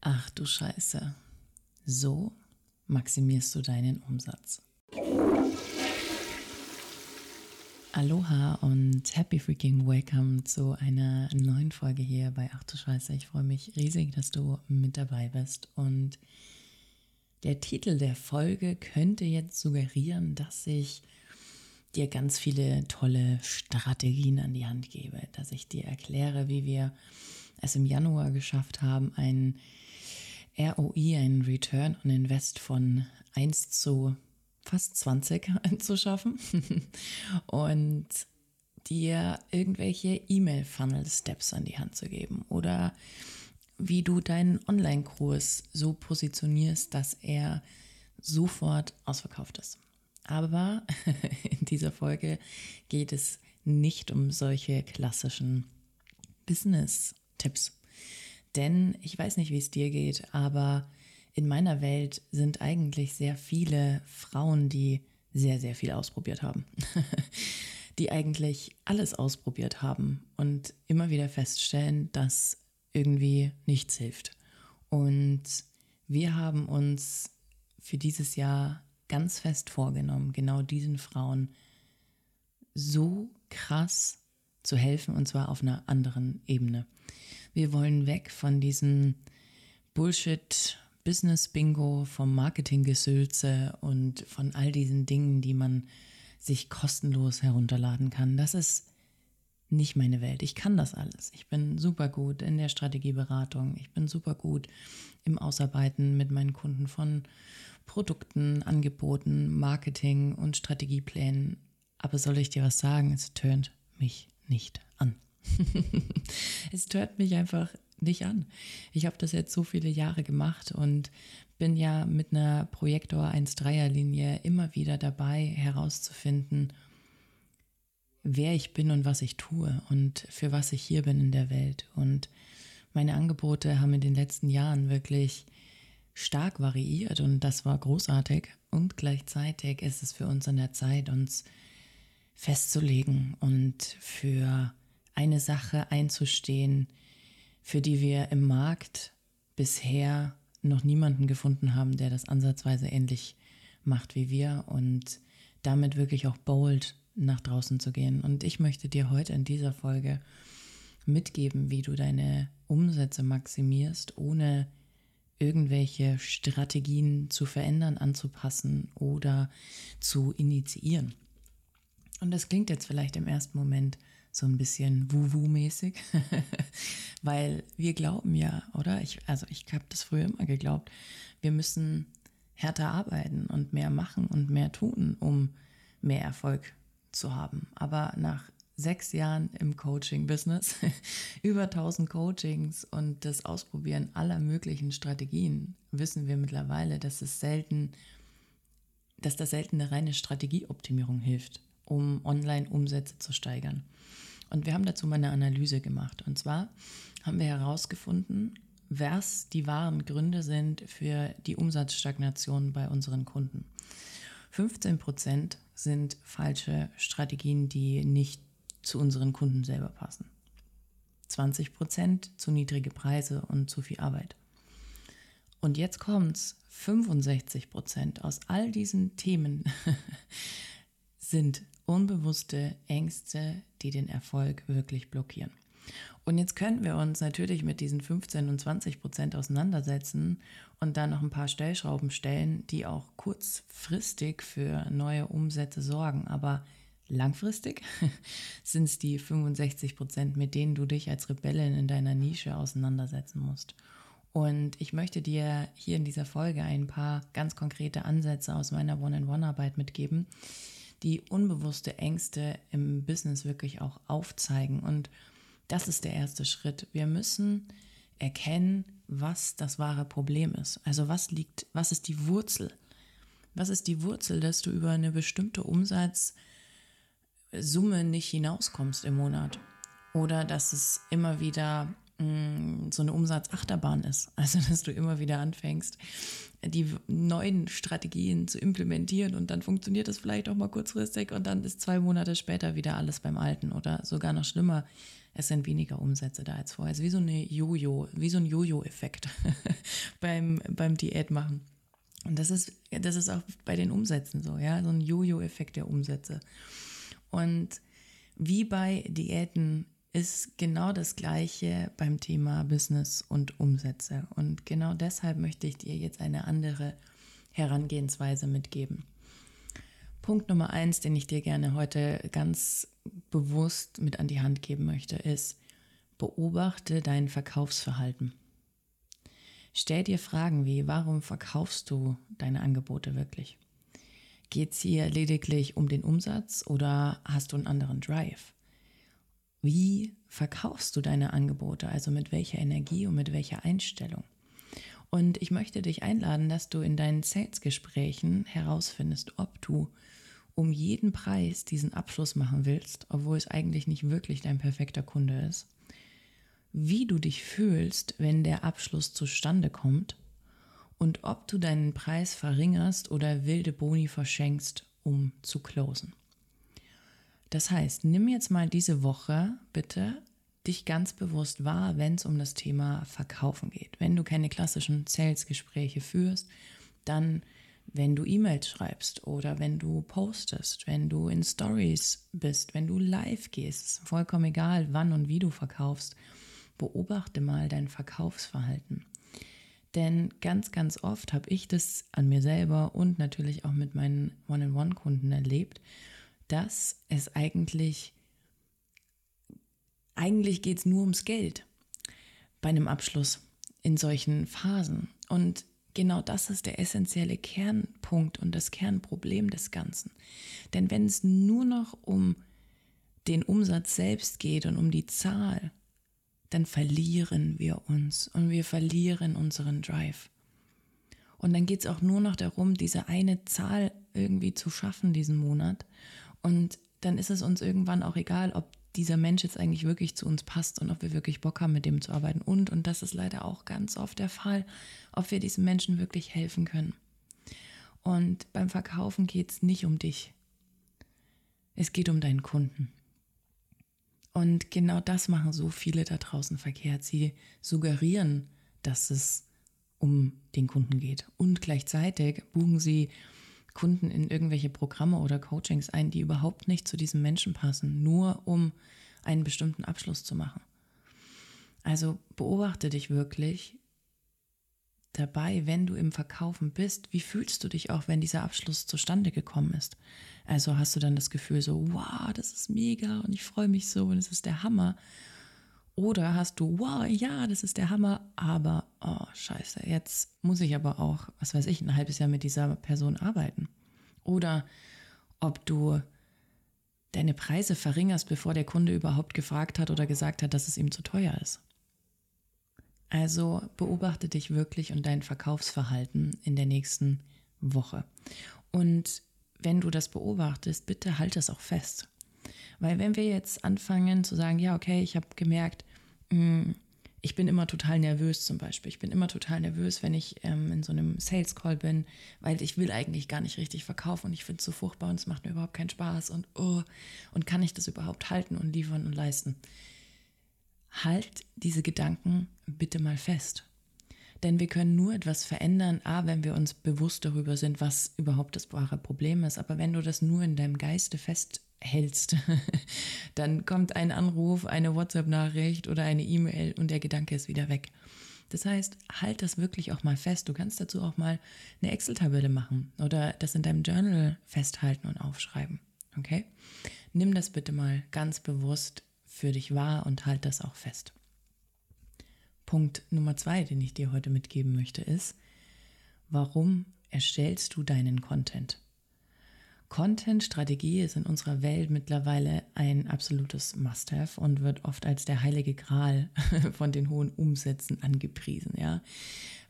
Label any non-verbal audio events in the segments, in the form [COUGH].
Ach du Scheiße. So maximierst du deinen Umsatz. Aloha und happy freaking welcome zu einer neuen Folge hier bei Ach du Scheiße. Ich freue mich riesig, dass du mit dabei bist. Und der Titel der Folge könnte jetzt suggerieren, dass ich dir ganz viele tolle Strategien an die Hand gebe, dass ich dir erkläre, wie wir es im Januar geschafft haben, ein ROI, ein Return on Invest von 1 zu fast 20 [LAUGHS] zu schaffen [LAUGHS] und dir irgendwelche E-Mail-Funnel-Steps an die Hand zu geben oder wie du deinen Online-Kurs so positionierst, dass er sofort ausverkauft ist. Aber [LAUGHS] in dieser Folge geht es nicht um solche klassischen Business-Tipps. Denn ich weiß nicht, wie es dir geht, aber in meiner Welt sind eigentlich sehr viele Frauen, die sehr, sehr viel ausprobiert haben. [LAUGHS] die eigentlich alles ausprobiert haben und immer wieder feststellen, dass irgendwie nichts hilft. Und wir haben uns für dieses Jahr ganz fest vorgenommen, genau diesen Frauen so krass zu helfen und zwar auf einer anderen Ebene. Wir wollen weg von diesem Bullshit Business Bingo, vom Marketinggesülze und von all diesen Dingen, die man sich kostenlos herunterladen kann. Das ist nicht meine Welt. Ich kann das alles. Ich bin super gut in der Strategieberatung. Ich bin super gut im Ausarbeiten mit meinen Kunden von Produkten, Angeboten, Marketing und Strategieplänen. Aber soll ich dir was sagen? Es tönt mich nicht an. [LAUGHS] es tört mich einfach nicht an. Ich habe das jetzt so viele Jahre gemacht und bin ja mit einer Projektor 1.3er Linie immer wieder dabei herauszufinden, wer ich bin und was ich tue und für was ich hier bin in der Welt. Und meine Angebote haben in den letzten Jahren wirklich stark variiert und das war großartig. Und gleichzeitig ist es für uns an der Zeit, uns festzulegen und für eine Sache einzustehen, für die wir im Markt bisher noch niemanden gefunden haben, der das ansatzweise ähnlich macht wie wir und damit wirklich auch bold nach draußen zu gehen. Und ich möchte dir heute in dieser Folge mitgeben, wie du deine Umsätze maximierst, ohne irgendwelche Strategien zu verändern, anzupassen oder zu initiieren. Und das klingt jetzt vielleicht im ersten Moment so ein bisschen Wuwu-mäßig, [LAUGHS] weil wir glauben ja, oder? Ich, also ich habe das früher immer geglaubt, wir müssen härter arbeiten und mehr machen und mehr tun, um mehr Erfolg zu haben. Aber nach sechs Jahren im Coaching-Business, [LAUGHS] über 1000 Coachings und das Ausprobieren aller möglichen Strategien, wissen wir mittlerweile, dass es selten, dass das selten eine reine Strategieoptimierung hilft, um Online-Umsätze zu steigern. Und wir haben dazu mal eine Analyse gemacht. Und zwar haben wir herausgefunden, was die wahren Gründe sind für die Umsatzstagnation bei unseren Kunden. 15 Prozent sind falsche Strategien, die nicht zu unseren Kunden selber passen. 20 Prozent zu niedrige Preise und zu viel Arbeit. Und jetzt kommt's, 65 Prozent aus all diesen Themen [LAUGHS] sind unbewusste Ängste, die den Erfolg wirklich blockieren. Und jetzt könnten wir uns natürlich mit diesen 15 und 20 Prozent auseinandersetzen und dann noch ein paar Stellschrauben stellen, die auch kurzfristig für neue Umsätze sorgen. Aber langfristig [LAUGHS] sind es die 65 Prozent, mit denen du dich als Rebellin in deiner Nische auseinandersetzen musst. Und ich möchte dir hier in dieser Folge ein paar ganz konkrete Ansätze aus meiner One-on-One-Arbeit mitgeben, die unbewusste Ängste im Business wirklich auch aufzeigen. Und das ist der erste Schritt. Wir müssen erkennen, was das wahre Problem ist. Also was liegt, was ist die Wurzel? Was ist die Wurzel, dass du über eine bestimmte Umsatzsumme nicht hinauskommst im Monat? Oder dass es immer wieder Mm, so eine Umsatzachterbahn ist. Also, [LAUGHS] dass du immer wieder anfängst, die neuen Strategien zu implementieren und dann funktioniert es vielleicht auch mal kurzfristig und dann ist zwei Monate später wieder alles beim Alten oder sogar noch schlimmer. es sind weniger Umsätze da als vorher. Es ist wie so eine Jojo, wie so ein Jojo-Effekt [LAUGHS] beim, beim Diät machen. Und das ist, das ist auch bei den Umsätzen so, ja, so ein Jojo-Effekt der Umsätze. Und wie bei Diäten ist genau das Gleiche beim Thema Business und Umsätze. Und genau deshalb möchte ich dir jetzt eine andere Herangehensweise mitgeben. Punkt Nummer eins, den ich dir gerne heute ganz bewusst mit an die Hand geben möchte, ist, beobachte dein Verkaufsverhalten. Stell dir Fragen wie, warum verkaufst du deine Angebote wirklich? Geht es hier lediglich um den Umsatz oder hast du einen anderen Drive? Wie verkaufst du deine Angebote, also mit welcher Energie und mit welcher Einstellung? Und ich möchte dich einladen, dass du in deinen Sales-Gesprächen herausfindest, ob du um jeden Preis diesen Abschluss machen willst, obwohl es eigentlich nicht wirklich dein perfekter Kunde ist. Wie du dich fühlst, wenn der Abschluss zustande kommt und ob du deinen Preis verringerst oder wilde Boni verschenkst, um zu closen. Das heißt, nimm jetzt mal diese Woche bitte dich ganz bewusst wahr, wenn es um das Thema Verkaufen geht. Wenn du keine klassischen Sales-Gespräche führst, dann wenn du E-Mails schreibst oder wenn du postest, wenn du in Stories bist, wenn du live gehst, vollkommen egal, wann und wie du verkaufst, beobachte mal dein Verkaufsverhalten. Denn ganz, ganz oft habe ich das an mir selber und natürlich auch mit meinen One-on-One-Kunden erlebt, dass es eigentlich, eigentlich geht es nur ums Geld bei einem Abschluss in solchen Phasen. Und genau das ist der essentielle Kernpunkt und das Kernproblem des Ganzen. Denn wenn es nur noch um den Umsatz selbst geht und um die Zahl, dann verlieren wir uns und wir verlieren unseren Drive. Und dann geht es auch nur noch darum, diese eine Zahl irgendwie zu schaffen diesen Monat. Und dann ist es uns irgendwann auch egal, ob dieser Mensch jetzt eigentlich wirklich zu uns passt und ob wir wirklich Bock haben, mit dem zu arbeiten. Und, und das ist leider auch ganz oft der Fall, ob wir diesem Menschen wirklich helfen können. Und beim Verkaufen geht es nicht um dich. Es geht um deinen Kunden. Und genau das machen so viele da draußen verkehrt. Sie suggerieren, dass es um den Kunden geht. Und gleichzeitig buchen sie Kunden in irgendwelche Programme oder Coachings ein, die überhaupt nicht zu diesem Menschen passen, nur um einen bestimmten Abschluss zu machen. Also beobachte dich wirklich dabei, wenn du im Verkaufen bist, wie fühlst du dich auch, wenn dieser Abschluss zustande gekommen ist? Also hast du dann das Gefühl so, wow, das ist mega und ich freue mich so und es ist der Hammer. Oder hast du, wow, ja, das ist der Hammer, aber, oh, scheiße, jetzt muss ich aber auch, was weiß ich, ein halbes Jahr mit dieser Person arbeiten. Oder ob du deine Preise verringerst, bevor der Kunde überhaupt gefragt hat oder gesagt hat, dass es ihm zu teuer ist. Also beobachte dich wirklich und dein Verkaufsverhalten in der nächsten Woche. Und wenn du das beobachtest, bitte halt es auch fest. Weil wenn wir jetzt anfangen zu sagen, ja, okay, ich habe gemerkt, ich bin immer total nervös zum Beispiel. Ich bin immer total nervös, wenn ich ähm, in so einem Sales Call bin, weil ich will eigentlich gar nicht richtig verkaufen und ich finde es so furchtbar und es macht mir überhaupt keinen Spaß und oh, und kann ich das überhaupt halten und liefern und leisten? Halt diese Gedanken bitte mal fest. Denn wir können nur etwas verändern, a, wenn wir uns bewusst darüber sind, was überhaupt das wahre Problem ist. Aber wenn du das nur in deinem Geiste fest hältst, [LAUGHS] dann kommt ein Anruf, eine WhatsApp-Nachricht oder eine E-Mail und der Gedanke ist wieder weg. Das heißt, halt das wirklich auch mal fest. Du kannst dazu auch mal eine Excel-Tabelle machen oder das in deinem Journal festhalten und aufschreiben. Okay? Nimm das bitte mal ganz bewusst für dich wahr und halt das auch fest. Punkt Nummer zwei, den ich dir heute mitgeben möchte, ist, warum erstellst du deinen Content? Content-Strategie ist in unserer Welt mittlerweile ein absolutes Must-have und wird oft als der heilige Gral [LAUGHS] von den hohen Umsätzen angepriesen, ja.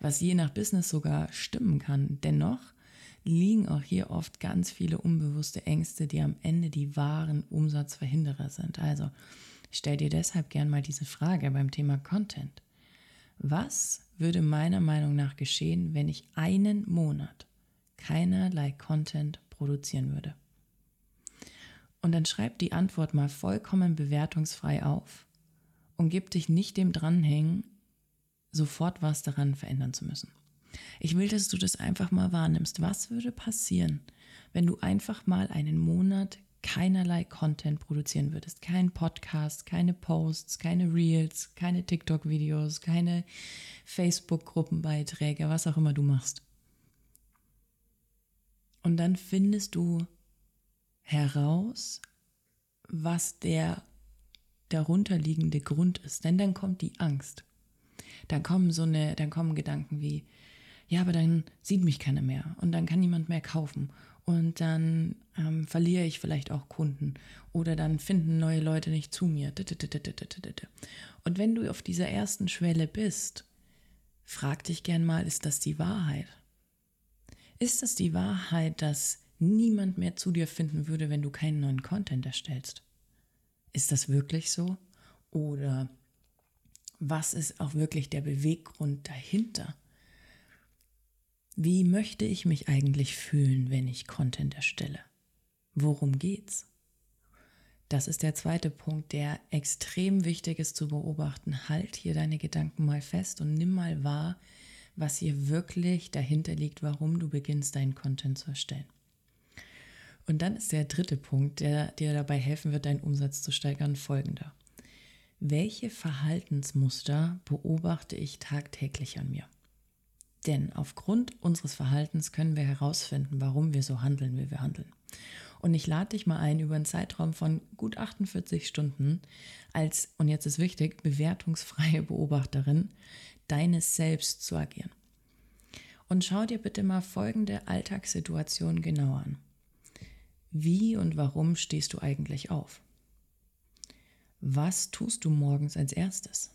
Was je nach Business sogar stimmen kann. Dennoch liegen auch hier oft ganz viele unbewusste Ängste, die am Ende die wahren Umsatzverhinderer sind. Also stell dir deshalb gern mal diese Frage beim Thema Content. Was würde meiner Meinung nach geschehen, wenn ich einen Monat keinerlei Content produzieren würde. Und dann schreib die Antwort mal vollkommen bewertungsfrei auf und gib dich nicht dem dranhängen, sofort was daran verändern zu müssen. Ich will, dass du das einfach mal wahrnimmst. Was würde passieren, wenn du einfach mal einen Monat keinerlei Content produzieren würdest? Kein Podcast, keine Posts, keine Reels, keine TikTok-Videos, keine Facebook-Gruppenbeiträge, was auch immer du machst. Und dann findest du heraus, was der darunterliegende Grund ist. Denn dann kommt die Angst. Dann kommen so eine, dann kommen Gedanken wie, ja, aber dann sieht mich keiner mehr und dann kann niemand mehr kaufen und dann ähm, verliere ich vielleicht auch Kunden oder dann finden neue Leute nicht zu mir. Und wenn du auf dieser ersten Schwelle bist, frag dich gern mal, ist das die Wahrheit? Ist das die Wahrheit, dass niemand mehr zu dir finden würde, wenn du keinen neuen Content erstellst? Ist das wirklich so? Oder was ist auch wirklich der Beweggrund dahinter? Wie möchte ich mich eigentlich fühlen, wenn ich Content erstelle? Worum geht's? Das ist der zweite Punkt, der extrem wichtig ist zu beobachten. Halt hier deine Gedanken mal fest und nimm mal wahr, was hier wirklich dahinter liegt, warum du beginnst, deinen Content zu erstellen. Und dann ist der dritte Punkt, der dir dabei helfen wird, deinen Umsatz zu steigern, folgender. Welche Verhaltensmuster beobachte ich tagtäglich an mir? Denn aufgrund unseres Verhaltens können wir herausfinden, warum wir so handeln, wie wir handeln. Und ich lade dich mal ein, über einen Zeitraum von gut 48 Stunden als, und jetzt ist wichtig, bewertungsfreie Beobachterin deines Selbst zu agieren. Und schau dir bitte mal folgende Alltagssituation genauer an. Wie und warum stehst du eigentlich auf? Was tust du morgens als erstes?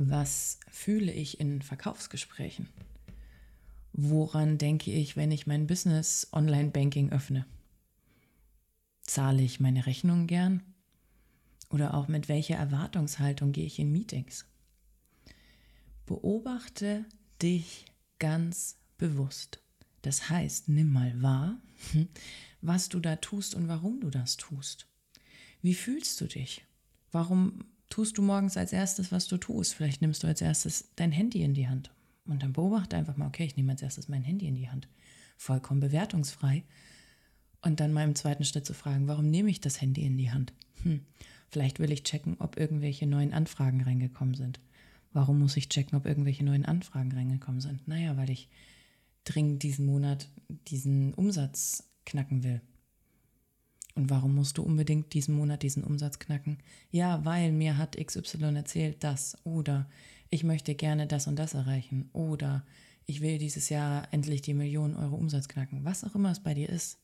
Was fühle ich in Verkaufsgesprächen? Woran denke ich, wenn ich mein Business Online-Banking öffne? Zahle ich meine Rechnungen gern? Oder auch mit welcher Erwartungshaltung gehe ich in Meetings? Beobachte dich ganz bewusst. Das heißt, nimm mal wahr, [LAUGHS] was du da tust und warum du das tust. Wie fühlst du dich? Warum tust du morgens als erstes, was du tust? Vielleicht nimmst du als erstes dein Handy in die Hand und dann beobachte einfach mal, okay, ich nehme als erstes mein Handy in die Hand. Vollkommen bewertungsfrei. Und dann mal im zweiten Schritt zu fragen, warum nehme ich das Handy in die Hand? Hm, vielleicht will ich checken, ob irgendwelche neuen Anfragen reingekommen sind. Warum muss ich checken, ob irgendwelche neuen Anfragen reingekommen sind? Naja, weil ich dringend diesen Monat diesen Umsatz knacken will. Und warum musst du unbedingt diesen Monat diesen Umsatz knacken? Ja, weil mir hat XY erzählt das oder ich möchte gerne das und das erreichen oder ich will dieses Jahr endlich die Millionen Euro Umsatz knacken, was auch immer es bei dir ist.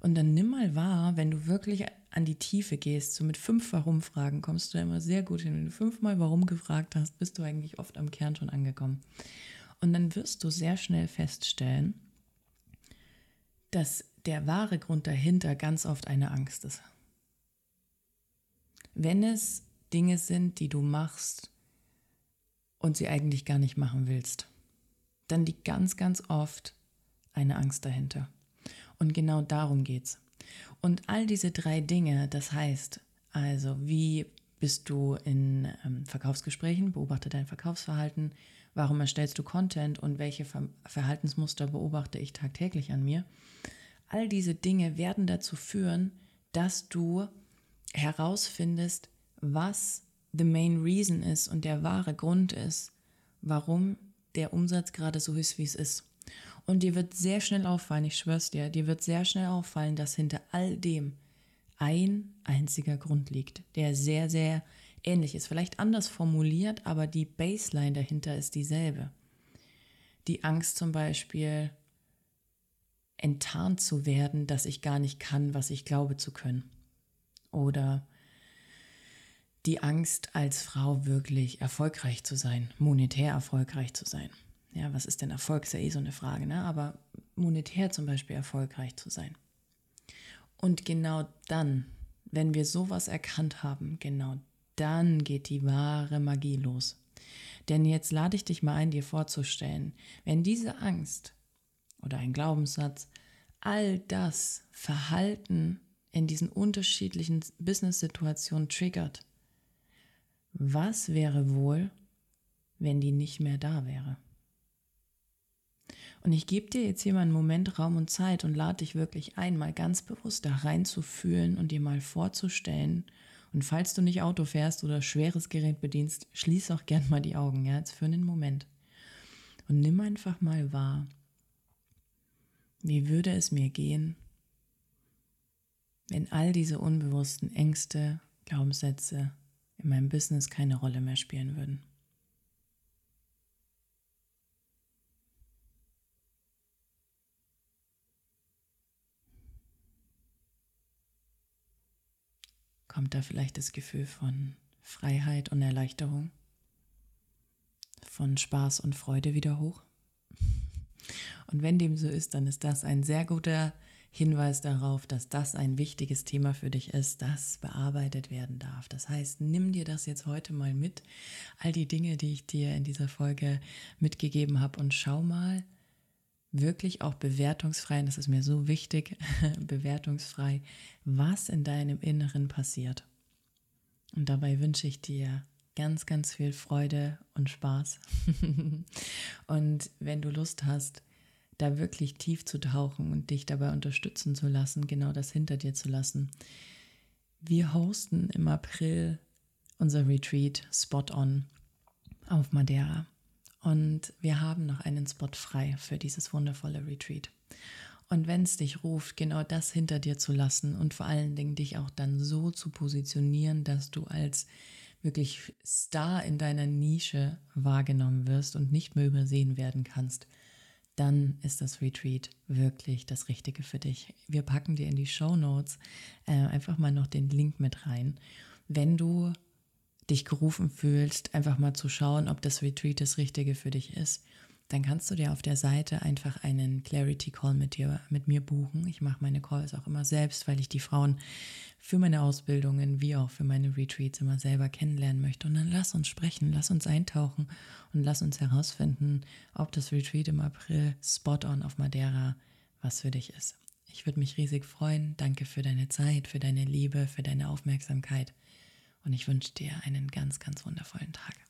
Und dann nimm mal wahr, wenn du wirklich an die Tiefe gehst, so mit fünf Warum-Fragen kommst du immer sehr gut hin. Wenn du fünfmal Warum gefragt hast, bist du eigentlich oft am Kern schon angekommen. Und dann wirst du sehr schnell feststellen, dass der wahre Grund dahinter ganz oft eine Angst ist. Wenn es Dinge sind, die du machst und sie eigentlich gar nicht machen willst, dann liegt ganz, ganz oft eine Angst dahinter. Und genau darum geht's. Und all diese drei Dinge, das heißt, also wie bist du in ähm, Verkaufsgesprächen, beobachte dein Verkaufsverhalten, warum erstellst du Content und welche Ver Verhaltensmuster beobachte ich tagtäglich an mir, All diese Dinge werden dazu führen, dass du herausfindest, was the main reason ist und der wahre Grund ist, warum der Umsatz gerade so ist, wie es ist. Und dir wird sehr schnell auffallen, ich schwör's dir, dir wird sehr schnell auffallen, dass hinter all dem ein einziger Grund liegt, der sehr, sehr ähnlich ist. Vielleicht anders formuliert, aber die Baseline dahinter ist dieselbe. Die Angst zum Beispiel, enttarnt zu werden, dass ich gar nicht kann, was ich glaube zu können. Oder die Angst, als Frau wirklich erfolgreich zu sein, monetär erfolgreich zu sein. Ja, was ist denn Erfolg? Ist ja eh so eine Frage, ne? Aber monetär zum Beispiel erfolgreich zu sein. Und genau dann, wenn wir sowas erkannt haben, genau dann geht die wahre Magie los. Denn jetzt lade ich dich mal ein, dir vorzustellen, wenn diese Angst oder ein Glaubenssatz, all das Verhalten in diesen unterschiedlichen Business-Situationen triggert, was wäre wohl, wenn die nicht mehr da wäre? Und ich gebe dir jetzt hier mal einen Moment Raum und Zeit und lade dich wirklich ein, mal ganz bewusst da reinzufühlen und dir mal vorzustellen. Und falls du nicht Auto fährst oder schweres Gerät bedienst, schließ auch gern mal die Augen, ja, jetzt für einen Moment. Und nimm einfach mal wahr, wie würde es mir gehen, wenn all diese unbewussten Ängste, Glaubenssätze in meinem Business keine Rolle mehr spielen würden. Kommt da vielleicht das Gefühl von Freiheit und Erleichterung? Von Spaß und Freude wieder hoch? Und wenn dem so ist, dann ist das ein sehr guter Hinweis darauf, dass das ein wichtiges Thema für dich ist, das bearbeitet werden darf. Das heißt, nimm dir das jetzt heute mal mit, all die Dinge, die ich dir in dieser Folge mitgegeben habe und schau mal, wirklich auch bewertungsfrei, und das ist mir so wichtig, [LAUGHS] bewertungsfrei, was in deinem Inneren passiert. Und dabei wünsche ich dir ganz, ganz viel Freude und Spaß. [LAUGHS] und wenn du Lust hast, da wirklich tief zu tauchen und dich dabei unterstützen zu lassen, genau das hinter dir zu lassen. Wir hosten im April unser Retreat Spot On auf Madeira. Und wir haben noch einen Spot frei für dieses wundervolle Retreat. Und wenn es dich ruft, genau das hinter dir zu lassen und vor allen Dingen dich auch dann so zu positionieren, dass du als wirklich Star in deiner Nische wahrgenommen wirst und nicht mehr übersehen werden kannst, dann ist das Retreat wirklich das Richtige für dich. Wir packen dir in die Show Notes äh, einfach mal noch den Link mit rein. Wenn du dich gerufen fühlst, einfach mal zu schauen, ob das Retreat das Richtige für dich ist, dann kannst du dir auf der Seite einfach einen Clarity Call mit dir, mit mir buchen. Ich mache meine Calls auch immer selbst, weil ich die Frauen für meine Ausbildungen wie auch für meine Retreats immer selber kennenlernen möchte. Und dann lass uns sprechen, lass uns eintauchen und lass uns herausfinden, ob das Retreat im April spot on auf Madeira was für dich ist. Ich würde mich riesig freuen. Danke für deine Zeit, für deine Liebe, für deine Aufmerksamkeit. Und ich wünsche dir einen ganz, ganz wundervollen Tag.